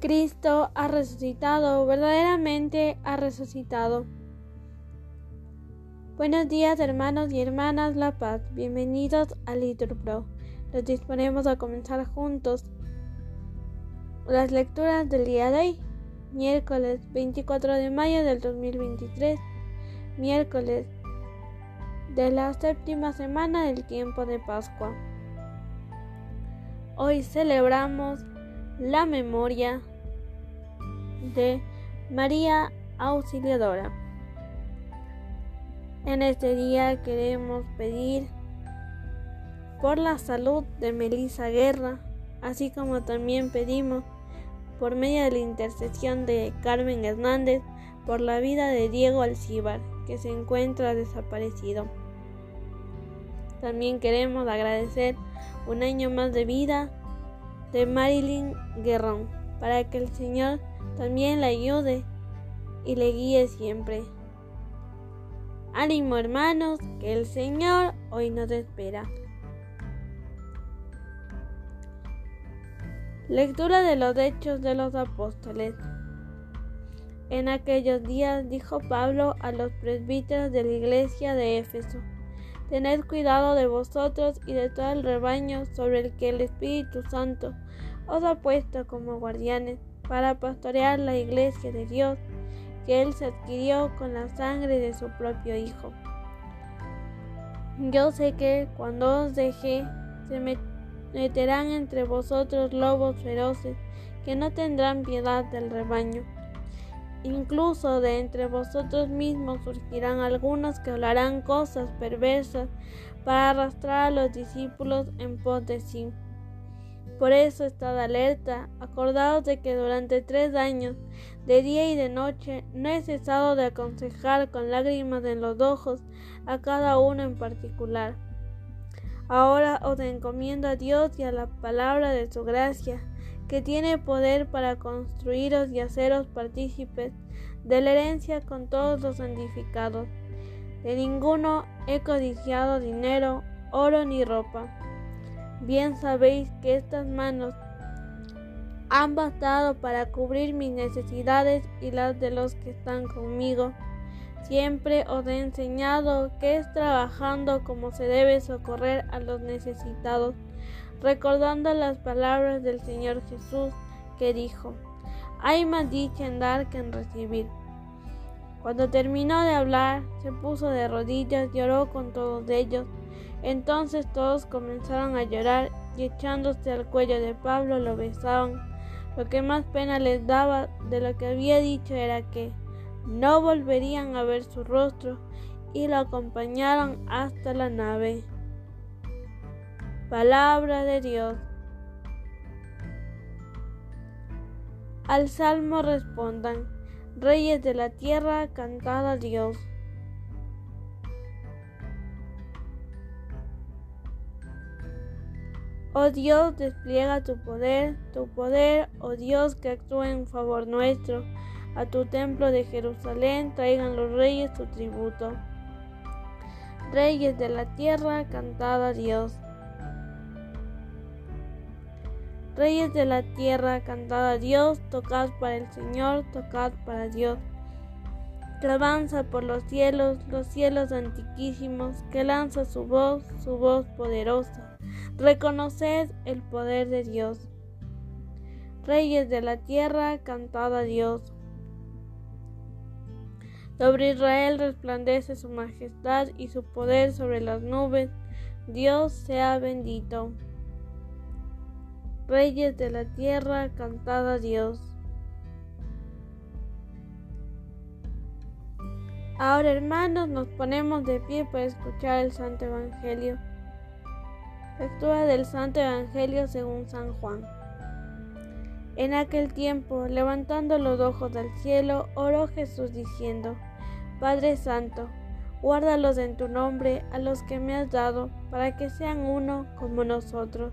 Cristo ha resucitado, verdaderamente ha resucitado. Buenos días hermanos y hermanas La Paz, bienvenidos a Litur Pro. Nos disponemos a comenzar juntos las lecturas del día de hoy, miércoles 24 de mayo del 2023, miércoles de la séptima semana del tiempo de Pascua. Hoy celebramos la memoria de María Auxiliadora. En este día queremos pedir por la salud de Melissa Guerra, así como también pedimos por medio de la intercesión de Carmen Hernández por la vida de Diego Alcíbar, que se encuentra desaparecido. También queremos agradecer un año más de vida de Marilyn Guerrón, para que el Señor también la ayude y le guíe siempre. Ánimo hermanos, que el Señor hoy nos espera. Lectura de los Hechos de los Apóstoles. En aquellos días dijo Pablo a los presbíteros de la iglesia de Éfeso, Tened cuidado de vosotros y de todo el rebaño sobre el que el Espíritu Santo os ha puesto como guardianes para pastorear la iglesia de Dios que Él se adquirió con la sangre de su propio Hijo. Yo sé que cuando os deje se meterán entre vosotros lobos feroces que no tendrán piedad del rebaño. Incluso de entre vosotros mismos surgirán algunos que hablarán cosas perversas para arrastrar a los discípulos en pos de sí. Por eso estad alerta, acordaos de que durante tres años, de día y de noche, no he cesado de aconsejar con lágrimas en los ojos a cada uno en particular. Ahora os encomiendo a Dios y a la palabra de su gracia, que tiene poder para construiros y haceros partícipes de la herencia con todos los santificados. De ninguno he codiciado dinero, oro ni ropa Bien sabéis que estas manos han bastado para cubrir mis necesidades y las de los que están conmigo. Siempre os he enseñado que es trabajando como se debe socorrer a los necesitados, recordando las palabras del Señor Jesús que dijo, hay más dicha en dar que en recibir. Cuando terminó de hablar, se puso de rodillas y oró con todos ellos entonces todos comenzaron a llorar y echándose al cuello de Pablo lo besaban. Lo que más pena les daba de lo que había dicho era que no volverían a ver su rostro y lo acompañaron hasta la nave. Palabra de Dios. Al salmo respondan, Reyes de la tierra, cantad a Dios. Oh Dios, despliega tu poder, tu poder, oh Dios, que actúa en favor nuestro. A tu templo de Jerusalén traigan los reyes su tributo. Reyes de la tierra, cantad a Dios. Reyes de la tierra, cantad a Dios, tocad para el Señor, tocad para Dios. Que avanza por los cielos, los cielos antiquísimos, que lanza su voz, su voz poderosa Reconoced el poder de Dios. Reyes de la tierra, cantad a Dios. Sobre Israel resplandece su majestad y su poder sobre las nubes. Dios sea bendito. Reyes de la tierra, cantad a Dios. Ahora hermanos, nos ponemos de pie para escuchar el Santo Evangelio. Lectura del Santo Evangelio según San Juan. En aquel tiempo, levantando los ojos al cielo, oró Jesús diciendo, Padre Santo, guárdalos en tu nombre a los que me has dado, para que sean uno como nosotros.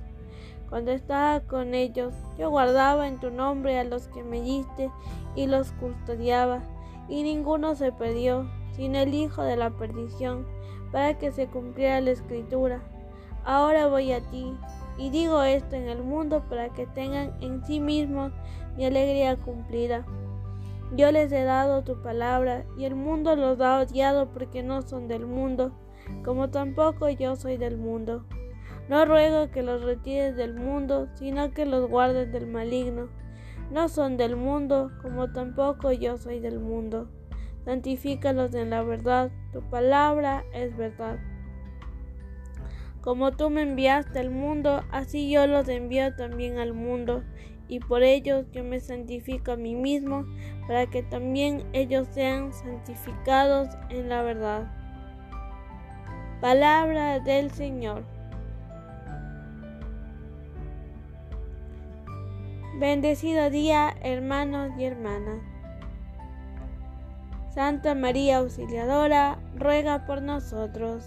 Cuando estaba con ellos, yo guardaba en tu nombre a los que me diste y los custodiaba, y ninguno se perdió, sino el Hijo de la perdición, para que se cumpliera la escritura. Ahora voy a ti, Y digo esto en el mundo para que tengan en sí mismos mi alegría cumplida. Yo les he dado tu palabra, y el mundo los ha odiado porque no son del mundo, como tampoco yo soy del mundo. No ruego que los retires del mundo, sino que los guardes del maligno. No son del mundo, como tampoco yo soy del mundo. Santifícalos en la verdad, tu palabra es verdad. Como tú me enviaste al mundo, así yo los envío también al mundo, y por ellos yo me santifico a mí mismo, para que también ellos sean santificados en la verdad. Palabra del Señor. Bendecido día, hermanos y hermanas. Santa María Auxiliadora, ruega por nosotros.